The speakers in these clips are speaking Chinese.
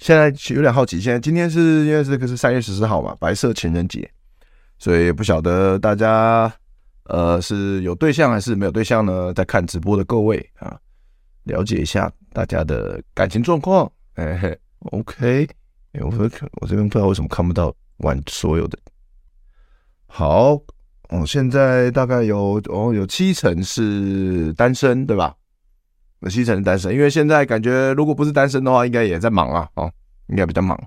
现在有点好奇，现在今天是因为这个是三月十四号嘛，白色情人节，所以不晓得大家呃是有对象还是没有对象呢？在看直播的各位啊，了解一下大家的感情状况。哎嘿，OK，哎，我我这边不知道为什么看不到完所有的。好，哦，现在大概有哦有七成是单身，对吧？有七成是单身，因为现在感觉如果不是单身的话，应该也在忙啊，哦。应该比较忙，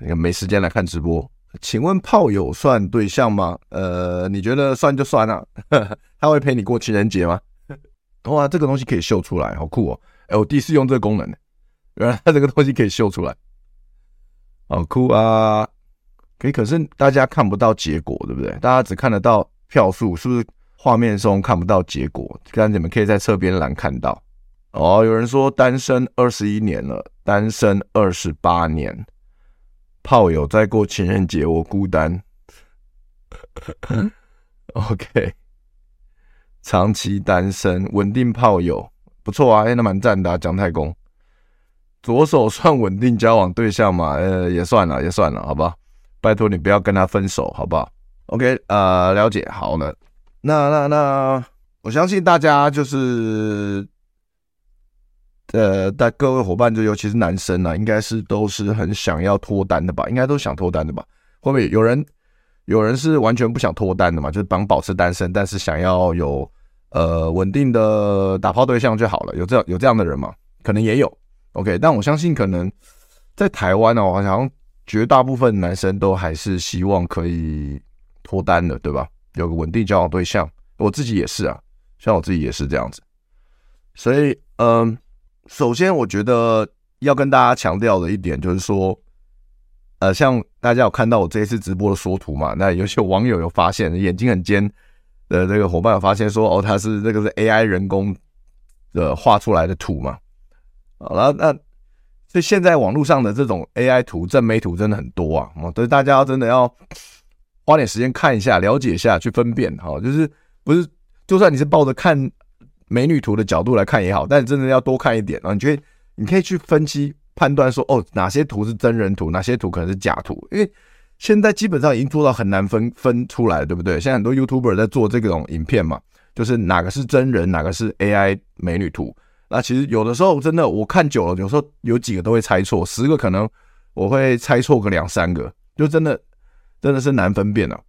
应该没时间来看直播。请问炮友算对象吗？呃，你觉得算就算了，啊，他会陪你过情人节吗？哇，这个东西可以秀出来，好酷哦！哎，我第一次用这个功能，原来它这个东西可以秀出来，好酷啊！可以，可是大家看不到结果，对不对？大家只看得到票数，是不是？画面中看不到结果，但你们可以在侧边栏看到。哦，有人说单身二十一年了，单身二十八年，炮友在过情人节，我孤单。OK，长期单身，稳定炮友，不错啊，那蛮赞的啊。姜太公，左手算稳定交往对象嘛？呃，也算了，也算了，好吧。拜托你不要跟他分手，好不好？OK，呃，了解，好了，那那那，我相信大家就是。呃，但各位伙伴，就尤其是男生啊，应该是都是很想要脱单的吧？应该都想脱单的吧？会不会有人有人是完全不想脱单的嘛？就是帮保持单身，但是想要有呃稳定的打炮对象就好了。有这样有这样的人吗？可能也有。OK，但我相信可能在台湾呢，好像绝大部分男生都还是希望可以脱单的，对吧？有个稳定交往对象，我自己也是啊，像我自己也是这样子。所以，嗯、首先，我觉得要跟大家强调的一点就是说，呃，像大家有看到我这一次直播的缩图嘛？那有些网友有发现，眼睛很尖的这个伙伴有发现说，哦，他是这个是 AI 人工的画出来的图嘛？好了，那所以现在网络上的这种 AI 图、正美图真的很多啊，所以大家真的要花点时间看一下、了解一下、去分辨哈，就是不是，就算你是抱着看。美女图的角度来看也好，但真的要多看一点啊！你觉得你可以去分析判断说，哦，哪些图是真人图，哪些图可能是假图？因为现在基本上已经做到很难分分出来，对不对？现在很多 YouTuber 在做这种影片嘛，就是哪个是真人，哪个是 AI 美女图。那其实有的时候真的我看久了，有时候有几个都会猜错，十个可能我会猜错个两三个，就真的真的是难分辨啊。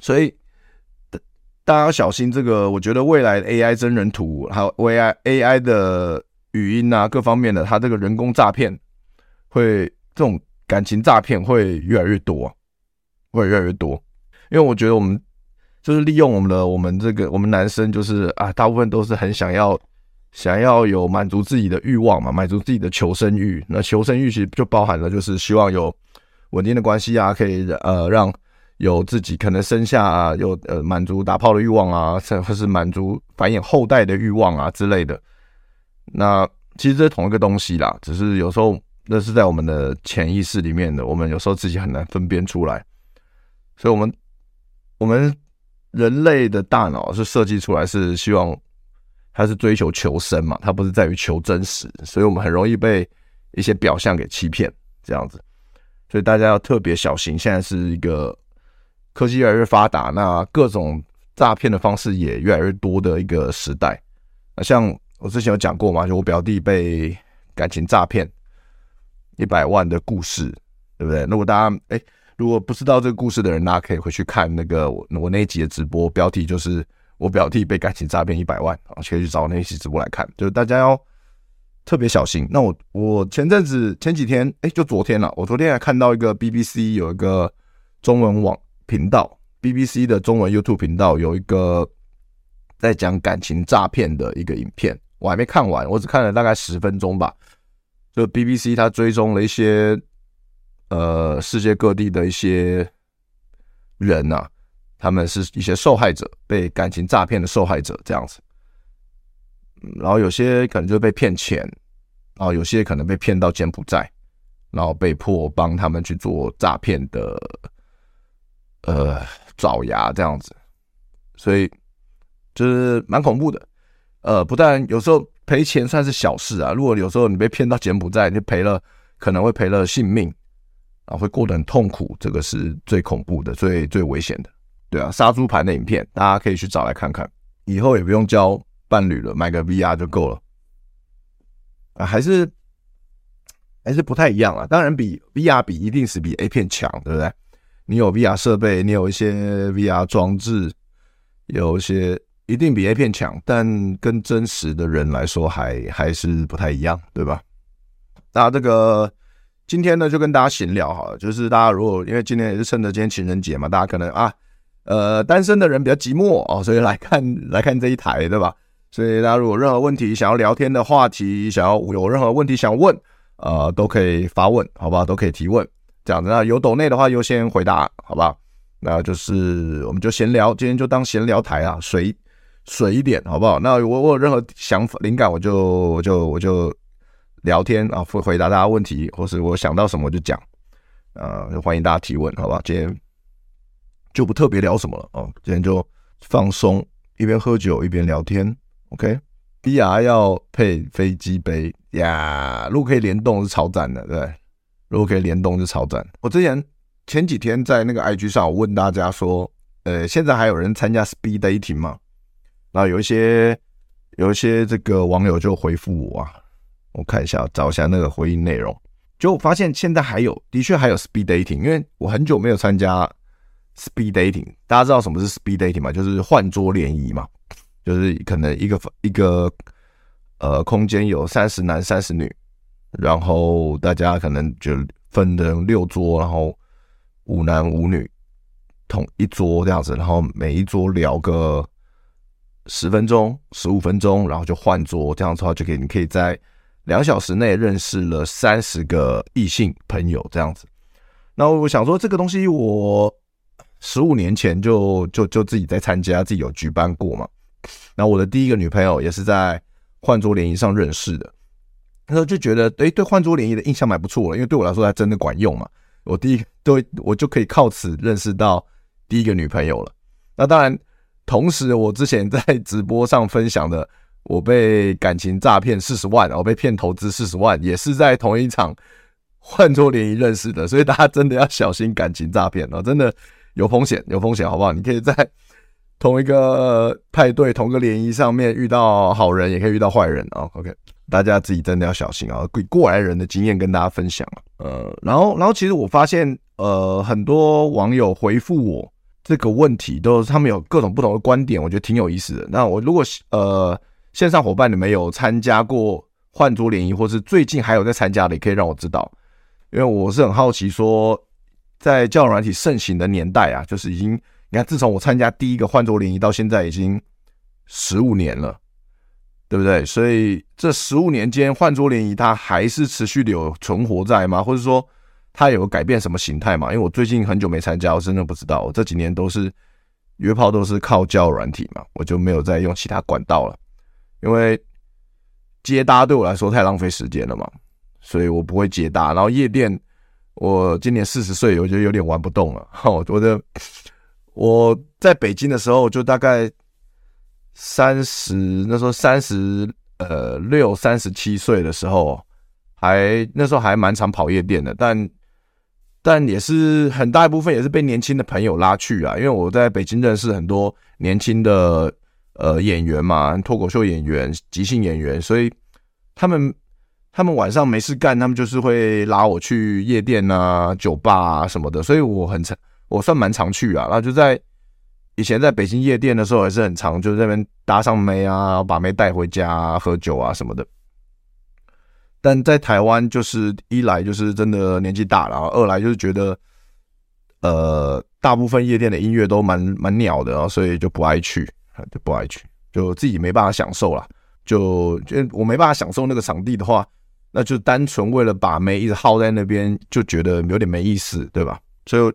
所以。大大家要小心这个，我觉得未来 AI 真人图还有 AI AI 的语音啊，各方面的，它这个人工诈骗会这种感情诈骗会越来越多，会越来越多。因为我觉得我们就是利用我们的我们这个我们男生就是啊，大部分都是很想要想要有满足自己的欲望嘛，满足自己的求生欲。那求生欲其实就包含了就是希望有稳定的关系啊，可以呃让。有自己可能生下啊，有呃满足打炮的欲望啊，甚或是满足繁衍后代的欲望啊之类的。那其实这是同一个东西啦，只是有时候那是在我们的潜意识里面的，我们有时候自己很难分辨出来。所以，我们我们人类的大脑是设计出来是希望它是追求求生嘛，它不是在于求真实，所以我们很容易被一些表象给欺骗这样子。所以大家要特别小心，现在是一个。科技越来越发达，那各种诈骗的方式也越来越多的一个时代。那像我之前有讲过嘛，就我表弟被感情诈骗，一百万的故事，对不对？如果大家哎，如果不知道这个故事的人，大家可以回去看那个我我那一集的直播，标题就是我表弟被感情诈骗一百万啊，可以去找那一期直播来看。就是大家要特别小心。那我我前阵子前几天哎，就昨天了，我昨天还看到一个 BBC 有一个中文网频道，BBC 的中文 YouTube 频道有一个在讲感情诈骗的一个影片，我还没看完，我只看了大概十分钟吧。就 BBC，它追踪了一些呃世界各地的一些人呐、啊，他们是一些受害者，被感情诈骗的受害者这样子。然后有些可能就被骗钱，然后有些可能被骗到柬埔寨，然后被迫帮他们去做诈骗的呃爪牙这样子，所以就是蛮恐怖的。呃，不但有时候。赔钱算是小事啊，如果有时候你被骗到柬埔寨，你赔了可能会赔了性命啊，会过得很痛苦，这个是最恐怖的、最最危险的。对啊，杀猪盘的影片大家可以去找来看看，以后也不用交伴侣了，买个 VR 就够了。啊，还是还是不太一样啊。当然比 VR 比一定是比 A 片强，对不对？你有 VR 设备，你有一些 VR 装置，有一些。一定比 A 片强，但跟真实的人来说还还是不太一样，对吧？那这个今天呢，就跟大家闲聊哈，就是大家如果因为今天也是趁着今天情人节嘛，大家可能啊，呃，单身的人比较寂寞哦，所以来看来看这一台，对吧？所以大家如果任何问题想要聊天的话题，想要有任何问题想问，呃，都可以发问，好不好？都可以提问，这样子。那有抖内的话优先回答，好不好？那就是我们就闲聊，今天就当闲聊台啊，随。水一点好不好？那我我有任何想法灵感，我就我就我就聊天啊，回回答大家问题，或是我想到什么我就讲，呃，就欢迎大家提问，好吧？今天就不特别聊什么了哦，今天就放松，一边喝酒一边聊天。OK，VR 要配飞机杯呀，如果可以联动是超赞的，对，如果可以联动是超赞。我之前前几天在那个 IG 上，我问大家说，呃，现在还有人参加 Speed Dating 吗？然后有一些有一些这个网友就回复我啊，我看一下找一下那个回应内容，就发现现在还有，的确还有 speed dating，因为我很久没有参加 speed dating。大家知道什么是 speed dating 吗？就是换桌联谊嘛，就是可能一个一个呃空间有三十男三十女，然后大家可能就分成六桌，然后五男五女同一桌这样子，然后每一桌聊个。十分钟、十五分钟，然后就换桌，这样子的话就可以，你可以在两小时内认识了三十个异性朋友，这样子。那我想说，这个东西我十五年前就就就自己在参加，自己有举办过嘛。那我的第一个女朋友也是在换桌联谊上认识的，那时候就觉得，哎，对换桌联谊的印象蛮不错的，因为对我来说还真的管用嘛。我第一对我就可以靠此认识到第一个女朋友了。那当然。同时，我之前在直播上分享的，我被感情诈骗四十万，我被骗投资四十万，也是在同一场换桌联谊认识的，所以大家真的要小心感情诈骗哦，真的有风险，有风险，好不好？你可以在同一个派对、同个联谊上面遇到好人，也可以遇到坏人啊。OK，大家自己真的要小心啊！过来人的经验跟大家分享。呃，然后，然后其实我发现，呃，很多网友回复我。这个问题都他们有各种不同的观点，我觉得挺有意思的。那我如果呃线上伙伴你们有参加过换桌联谊，或是最近还有在参加的，也可以让我知道，因为我是很好奇说，在交友软体盛行的年代啊，就是已经你看，自从我参加第一个换桌联谊到现在已经十五年了，对不对？所以这十五年间换桌联谊它还是持续的有存活在吗？或者说？它有改变什么形态吗？因为我最近很久没参加，我真的不知道。我这几年都是约炮，都是靠交友软体嘛，我就没有再用其他管道了。因为接搭对我来说太浪费时间了嘛，所以我不会接搭。然后夜店，我今年四十岁，我觉得有点玩不动了。我觉得我在北京的时候，就大概三十，那时候三十呃六、三十七岁的时候，还那时候还蛮常跑夜店的，但。但也是很大一部分也是被年轻的朋友拉去啊，因为我在北京认识很多年轻的呃演员嘛，脱口秀演员、即兴演员，所以他们他们晚上没事干，他们就是会拉我去夜店啊、酒吧啊什么的，所以我很常，我算蛮常去啊。然后就在以前在北京夜店的时候，还是很常，就在那边搭上妹啊，把妹带回家，喝酒啊什么的。但在台湾，就是一来就是真的年纪大了，二来就是觉得，呃，大部分夜店的音乐都蛮蛮鸟的，所以就不爱去，就不爱去，就自己没办法享受了。就就我没办法享受那个场地的话，那就单纯为了把妹一直耗在那边，就觉得有点没意思，对吧？所以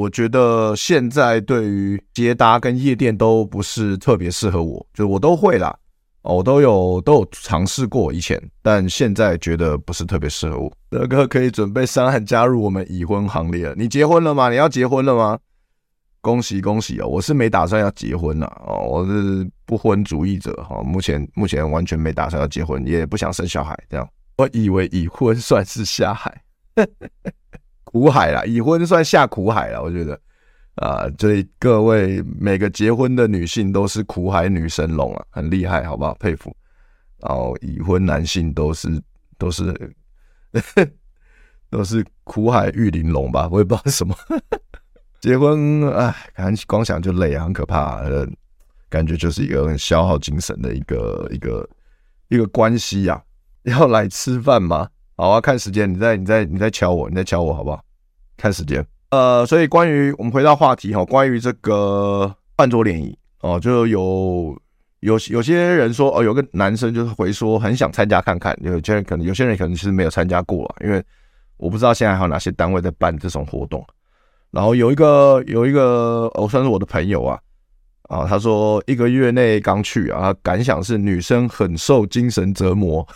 我觉得现在对于捷达跟夜店都不是特别适合我，就我都会啦。哦，我都有都有尝试过以前，但现在觉得不是特别适合我。德哥可以准备上岸加入我们已婚行列了。你结婚了吗？你要结婚了吗？恭喜恭喜哦！我是没打算要结婚了哦，我是不婚主义者哈。目前目前完全没打算要结婚，也不想生小孩。这样，我以为已婚算是下海，苦海啦，已婚算下苦海了，我觉得。啊，这里各位每个结婚的女性都是苦海女神龙啊，很厉害，好不好？佩服。然后已婚男性都是都是 都是苦海玉玲珑吧？我也不知道什么。结婚，哎，感觉光想就累啊，很可怕。呃，感觉就是一个很消耗精神的一个一个一个关系呀。要来吃饭吗？好啊，看时间，你在你在你在敲我，你在敲我，好不好？看时间。呃，所以关于我们回到话题哈，关于这个饭桌联谊哦，就有有有些人说哦，有个男生就是回说很想参加看看，有些人可能有些人可能其实没有参加过啊，因为我不知道现在还有哪些单位在办这种活动。然后有一个有一个哦，算是我的朋友啊啊，他说一个月内刚去啊，感想是女生很受精神折磨，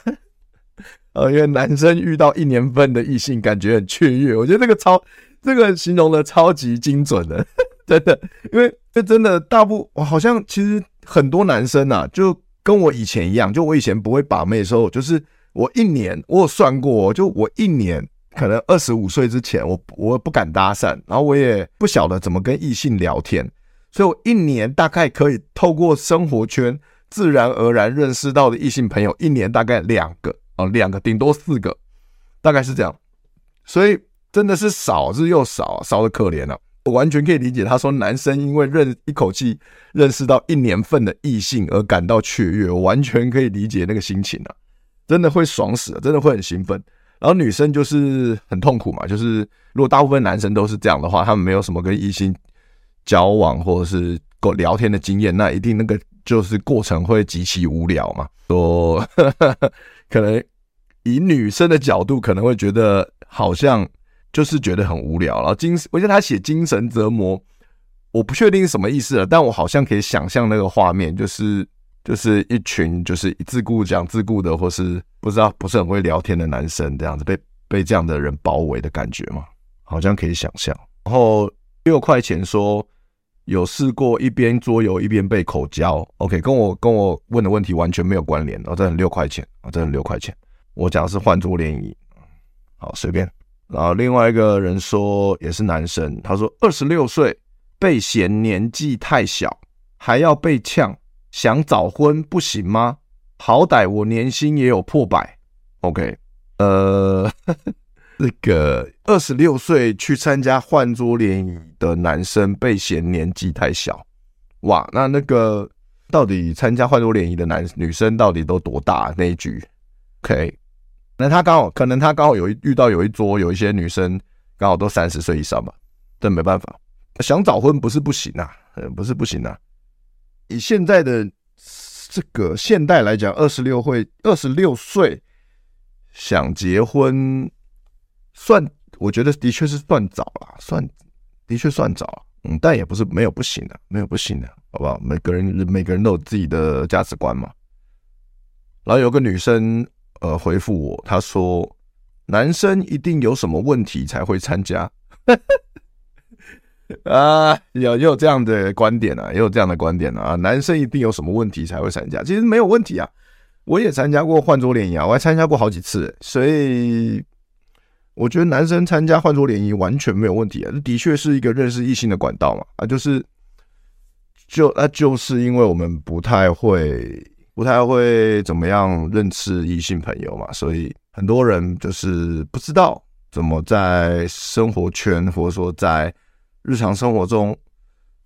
呃，因为男生遇到一年份的异性感觉很雀跃，我觉得这个超。这个形容的超级精准的，真的，因为这真的大部，我好像其实很多男生啊，就跟我以前一样，就我以前不会把妹的时候，就是我一年我有算过，就我一年可能二十五岁之前，我我不敢搭讪，然后我也不晓得怎么跟异性聊天，所以我一年大概可以透过生活圈自然而然认识到的异性朋友，一年大概两个哦，两个顶多四个，大概是这样，所以。真的是少之又少，少的可怜了。我完全可以理解他说男生因为认一口气认识到一年份的异性而感到雀跃，我完全可以理解那个心情啊，真的会爽死了，真的会很兴奋。然后女生就是很痛苦嘛，就是如果大部分男生都是这样的话，他们没有什么跟异性交往或者是够聊天的经验，那一定那个就是过程会极其无聊嘛。说 可能以女生的角度可能会觉得好像。就是觉得很无聊，然后精，我觉得他写精神折磨，我不确定是什么意思了，但我好像可以想象那个画面，就是就是一群就是自顾讲自顾的，或是不知道不是很会聊天的男生这样子被被这样的人包围的感觉嘛，好像可以想象。然后六块钱说有试过一边桌游一边被口交，OK，跟我跟我问的问题完全没有关联，哦，这很六块钱，哦，这很六块钱，我讲的是换桌联谊，好，随便。然后另外一个人说也是男生，他说二十六岁被嫌年纪太小，还要被呛，想早婚不行吗？好歹我年薪也有破百。OK，呃，那个二十六岁去参加换桌联谊的男生被嫌年纪太小，哇，那那个到底参加换桌联谊的男女生到底都多大那一局？OK。那他刚好，可能他刚好有一遇到有一桌有一些女生刚好都三十岁以上吧，这没办法，想早婚不是不行啊，不是不行啊。以现在的这个现代来讲，二十六会二十六岁想结婚，算我觉得的确是算早了，算的确算早，嗯，但也不是没有不行的，没有不行的，好不好？每个人每个人都有自己的价值观嘛。然后有个女生。呃，回复我，她说：“男生一定有什么问题才会参加。”啊，有也有这样的观点啊，也有这样的观点啊。男生一定有什么问题才会参加，其实没有问题啊。我也参加过换桌联谊啊，我还参加过好几次，所以我觉得男生参加换桌联谊完全没有问题啊。这的确是一个认识异性的管道嘛。啊，就是就那就是因为我们不太会。不太会怎么样认识异性朋友嘛，所以很多人就是不知道怎么在生活圈或者说在日常生活中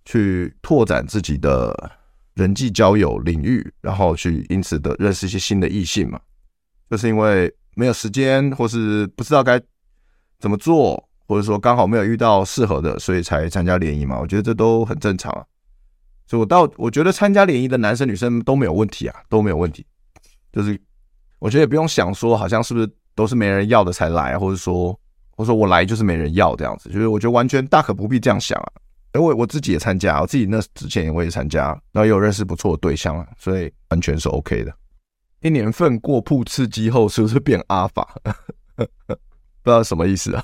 去拓展自己的人际交友领域，然后去因此的认识一些新的异性嘛，就是因为没有时间，或是不知道该怎么做，或者说刚好没有遇到适合的，所以才参加联谊嘛。我觉得这都很正常啊。所以我到我觉得参加联谊的男生女生都没有问题啊，都没有问题。就是我觉得也不用想说，好像是不是都是没人要的才来，或者说，或者说我来就是没人要这样子。就是我觉得完全大可不必这样想啊。因为我自己也参加，我自己那之前我也参加，然后也有认识不错的对象啊，所以完全是 OK 的。一年份过曝刺激后，是不是变阿法？不知道什么意思啊？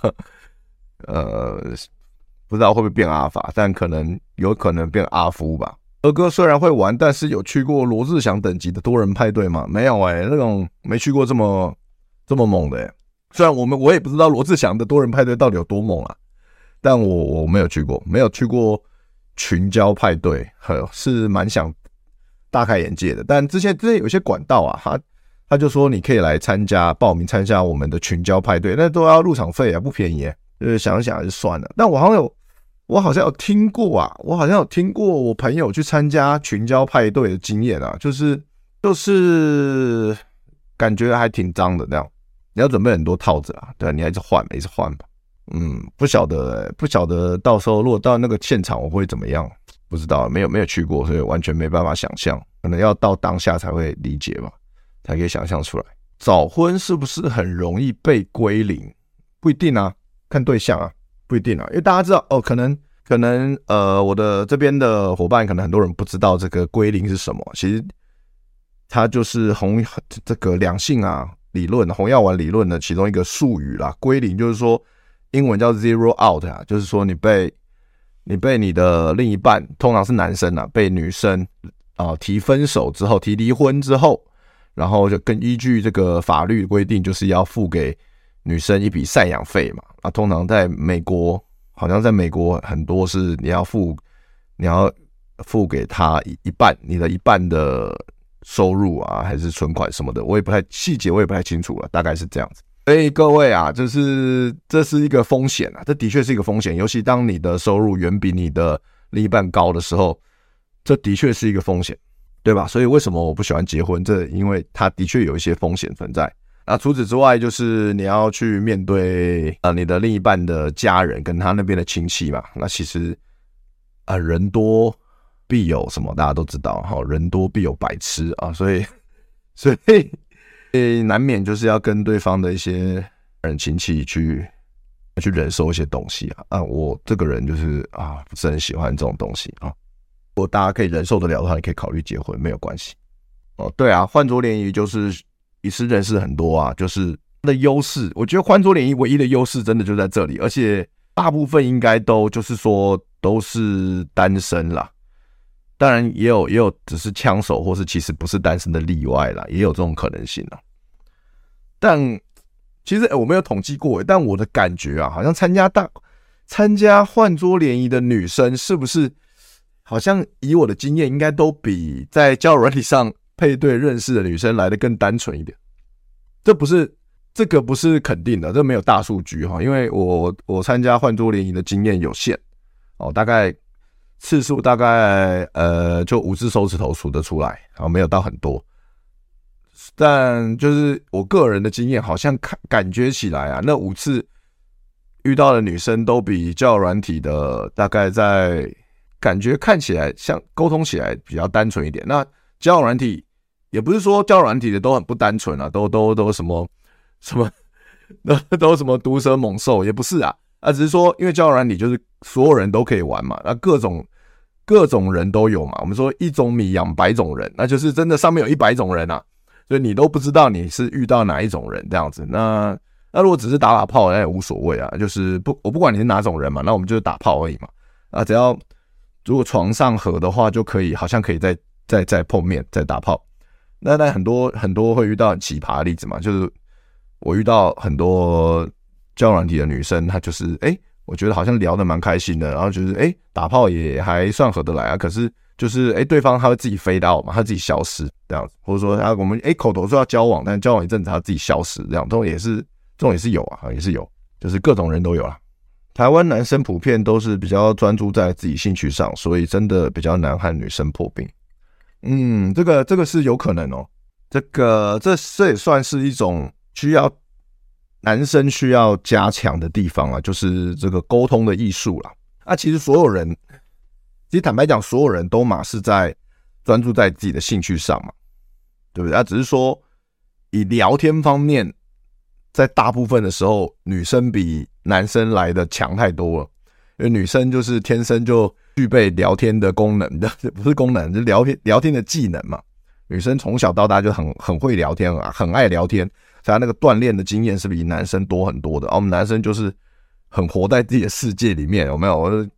呃，不知道会不会变阿法，但可能有可能变阿夫吧。二哥虽然会玩，但是有去过罗志祥等级的多人派对吗？没有哎、那种没去过这么这么猛的、虽然我们我也不知道罗志祥的多人派对到底有多猛啊，但我我没有去过，没有去过群交派对，是蛮想大开眼界的。但之前之前有些管道啊，他他就说你可以来参加报名参加我们的群交派对，那都要入场费啊，不便宜、就是想想就算了。但我好像有。我好像有听过啊，我好像有听过我朋友去参加群交派对的经验啊，就是就是感觉还挺脏的那样。你要准备很多套子啊，对，你还是换，一直换吧。嗯，不晓得，不晓得到时候如果到那个现场我会怎么样？不知道，没有没有去过，所以完全没办法想象。可能要到当下才会理解吧，才可以想象出来。早婚是不是很容易被归零？不一定啊，看对象啊。不一定啊，因为大家知道哦，可能可能呃，我的这边的伙伴可能很多人不知道这个归零是什么。其实它就是红这个两性啊理论红药丸理论的其中一个术语啦。归零就是说英文叫 zero out 啊，就是说你被你被你的另一半，通常是男生啊，被女生啊、呃、提分手之后，提离婚之后，然后就更依据这个法律规定，就是要付给。女生一笔赡养费嘛，啊，通常在美国，好像在美国很多是你要付，你要付给他一一半，你的一半的收入啊，还是存款什么的，我也不太细节，我也不太清楚了，大概是这样子。所以各位啊，就是这是一个风险啊，这的确是一个风险，尤其当你的收入远比你的另一半高的时候，这的确是一个风险，对吧？所以为什么我不喜欢结婚？这因为它的确有一些风险存在。那除此之外，就是你要去面对啊，你的另一半的家人跟他那边的亲戚嘛。那其实啊，人多必有什么，大家都知道哈，人多必有白痴啊，所以所以呃，难免就是要跟对方的一些人亲戚去去忍受一些东西啊。啊，我这个人就是啊，不是很喜欢这种东西啊。如果大家可以忍受得了的话，你可以考虑结婚，没有关系。哦，对啊，换桌联谊就是。也是认识很多啊，就是它的优势。我觉得换桌联谊唯一的优势真的就在这里，而且大部分应该都就是说都是单身啦。当然也有也有只是枪手或是其实不是单身的例外啦，也有这种可能性啊。但其实我没有统计过，但我的感觉啊，好像参加大参加换桌联谊的女生是不是好像以我的经验，应该都比在交友软体上。配对认识的女生来的更单纯一点，这不是这个不是肯定的，这没有大数据哈，因为我我参加换桌联谊的经验有限哦，大概次数大概呃就五只手指头数得出来，然后，没有到很多，但就是我个人的经验，好像看感觉起来啊，那五次遇到的女生都比较软体的大概在感觉看起来像沟通起来比较单纯一点，那。交友软体也不是说交友软体的都很不单纯啊，都都都什么什么，都都什么毒蛇猛兽，也不是啊，啊，只是说因为交友软体就是所有人都可以玩嘛，那各种各种人都有嘛。我们说一种米养百种人，那就是真的上面有一百种人啊，所以你都不知道你是遇到哪一种人这样子。那那如果只是打打炮，那也无所谓啊，就是不我不管你是哪种人嘛，那我们就是打炮而已嘛。啊，只要如果床上合的话，就可以好像可以再。再再碰面，再打炮，那那很多很多会遇到很奇葩的例子嘛，就是我遇到很多交软体的女生，她就是哎、我觉得好像聊得蛮开心的，然后就是哎、打炮也还算合得来啊，可是就是哎，对方他会自己飞到嘛，他自己消失这样子，或者说啊我们哎口头说要交往，但交往一阵子他自己消失这样，这种也是这种也是有啊，也是有，就是各种人都有啦。台湾男生普遍都是比较专注在自己兴趣上，所以真的比较难和女生破冰。嗯，这个这个是有可能哦，这个这这也算是一种需要男生需要加强的地方啊，就是这个沟通的艺术啦。啊，其实所有人。其实坦白讲，所有人都嘛是在专注在自己的兴趣上嘛，对不对？啊，只是说以聊天方面，在大部分的时候，女生比男生来的强太多了。因为女生就是天生就具备聊天的功能的，不是功能，就聊天聊天的技能嘛。女生从小到大就很很会聊天啊，很爱聊天，所以她那个锻炼的经验是比男生多很多的。而我们男生就是很活在自己的世界里面，有没有？我就。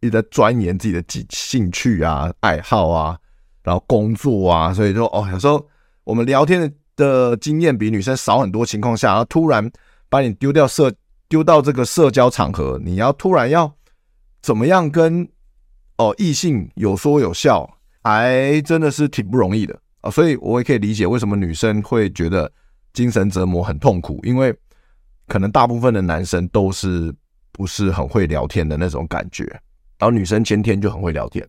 一直在钻研自己的兴兴趣啊、爱好啊，然后工作啊，所以说哦，有时候我们聊天的的经验比女生少很多情况下，然后突然把你丢掉社丢到这个社交场合，你要突然要怎么样跟哦异性有说有笑，还真的是挺不容易的啊，所以我也可以理解为什么女生会觉得精神折磨很痛苦，因为可能大部分的男生都是不是很会聊天的那种感觉。然后女生先天就很会聊天，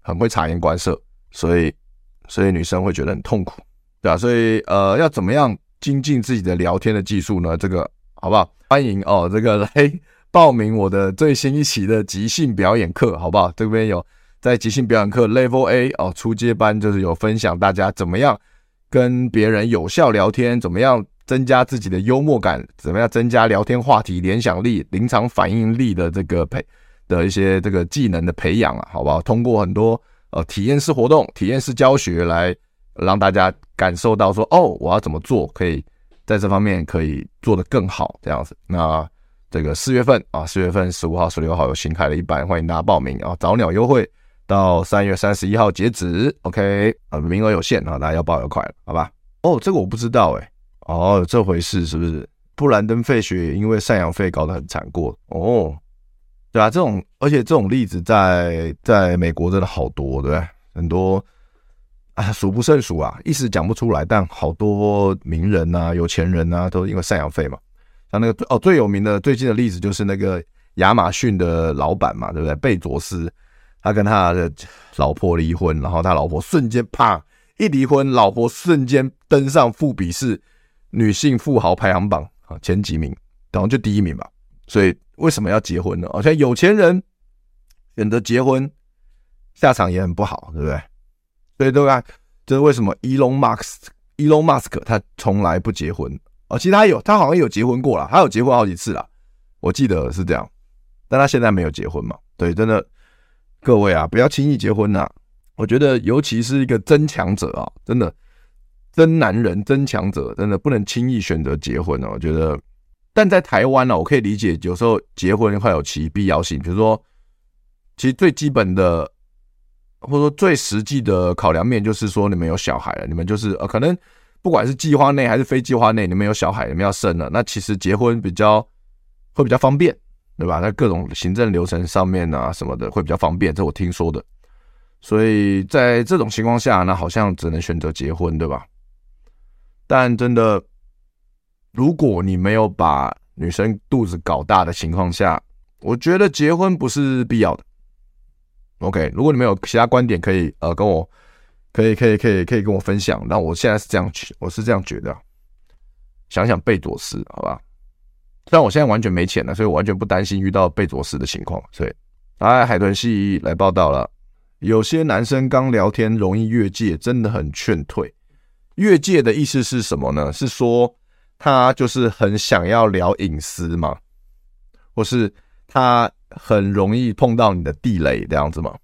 很会察言观色，所以所以女生会觉得很痛苦，对啊，所以呃，要怎么样精进自己的聊天的技术呢？这个好不好？欢迎哦，这个来报名我的最新一期的即兴表演课，好不好？这边有在即兴表演课 Level A 哦，初阶班就是有分享大家怎么样跟别人有效聊天，怎么样增加自己的幽默感，怎么样增加聊天话题联想力、临场反应力的这个培。的一些这个技能的培养啊，好不好？通过很多呃体验式活动、体验式教学来让大家感受到说，哦，我要怎么做可以在这方面可以做得更好，这样子。那这个四月份啊，四月份十五号、十六号有新开了一班，欢迎大家报名啊，早鸟优惠到三月三十一号截止，OK 啊，名额有限啊，大家要报要快了，好吧？哦，这个我不知道哎，哦，这回事是不是？布兰登·费雪因为赡养费搞得很惨过哦。对啊，这种而且这种例子在在美国真的好多，对不对？很多啊，数不胜数啊，一时讲不出来。但好多名人啊、有钱人啊，都因为赡养费嘛。像那个哦，最有名的最近的例子就是那个亚马逊的老板嘛，对不对？贝佐斯，他跟他的老婆离婚，然后他老婆瞬间啪一离婚，老婆瞬间登上富比士女性富豪排行榜啊前几名，然后就第一名吧。所以。为什么要结婚呢？而且有钱人选择结婚，下场也很不好，对不对？所以对吧？这是为什么？Elon Musk，Elon Musk 他从来不结婚哦。其实他有，他好像有结婚过了，他有结婚好几次了，我记得是这样。但他现在没有结婚嘛？对，真的，各位啊，不要轻易结婚呐！我觉得，尤其是一个真强者啊，真的真男人、真强者，真的不能轻易选择结婚哦。我觉得。但在台湾呢，我可以理解，有时候结婚会有其必要性。比如说，其实最基本的，或者说最实际的考量面，就是说你们有小孩了，你们就是呃，可能不管是计划内还是非计划内，你们有小孩，你们要生了，那其实结婚比较会比较方便，对吧？在各种行政流程上面啊什么的会比较方便，这我听说的。所以在这种情况下，那好像只能选择结婚，对吧？但真的。如果你没有把女生肚子搞大的情况下，我觉得结婚不是必要的。OK，如果你们有其他观点，可以呃跟我，可以可以可以可以跟我分享。那我现在是这样去，我是这样觉得。想想贝佐斯，好吧？虽然我现在完全没钱了，所以我完全不担心遇到贝佐斯的情况。所以，哎，海豚系来报道了，有些男生刚聊天容易越界，真的很劝退。越界的意思是什么呢？是说。他就是很想要聊隐私嘛，或是他很容易碰到你的地雷这样子嘛。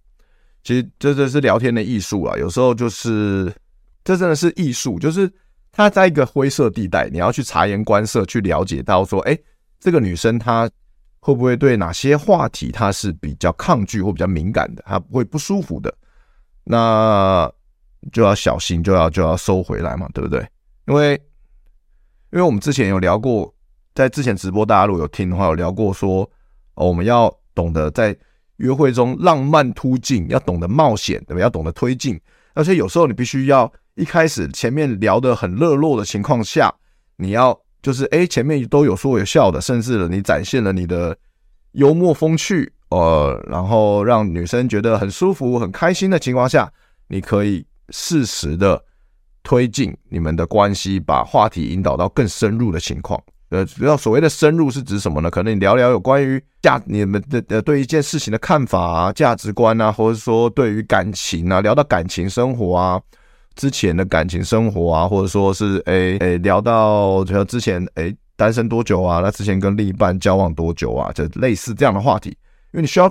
其实这就是聊天的艺术啊，有时候就是这真的是艺术，就是他在一个灰色地带，你要去察言观色，去了解到说，哎，这个女生她会不会对哪些话题她是比较抗拒或比较敏感的，她会不舒服的，那就要小心，就要就要收回来嘛，对不对？因为。因为我们之前有聊过，在之前直播大家如果有听的话，有聊过说，我们要懂得在约会中浪漫突进，要懂得冒险，对吧？要懂得推进，而且有时候你必须要一开始前面聊得很热络的情况下，你要就是哎，前面都有说有笑的，甚至你展现了你的幽默风趣，呃，然后让女生觉得很舒服、很开心的情况下，你可以适时的推进你们的关系，把话题引导到更深入的情况。呃，主要所谓的深入是指什么呢？可能你聊聊有关于价你们的呃对一件事情的看法啊、价值观啊，或者说对于感情啊，聊到感情生活啊，之前的感情生活啊，或者说是诶诶、聊到就之前诶、单身多久啊？那之前跟另一半交往多久啊？就类似这样的话题，因为你需要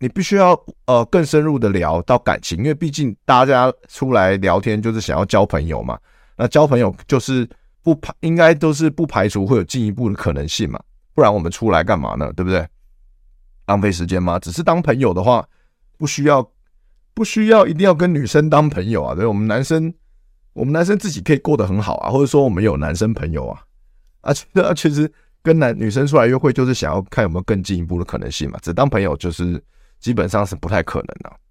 你必须要呃更深入的聊到感情，因为毕竟大家出来聊天就是想要交朋友嘛，那交朋友就是。不排应该都是不排除会有进一步的可能性嘛，不然我们出来干嘛呢？对不对？浪费时间吗？只是当朋友的话，不需要不需要一定要跟女生当朋友啊。对，我们男生我们男生自己可以过得很好啊，或者说我们有男生朋友啊。而且啊，其实跟男女生出来约会，就是想要看有没有更进一步的可能性嘛。只当朋友就是基本上是不太可能的。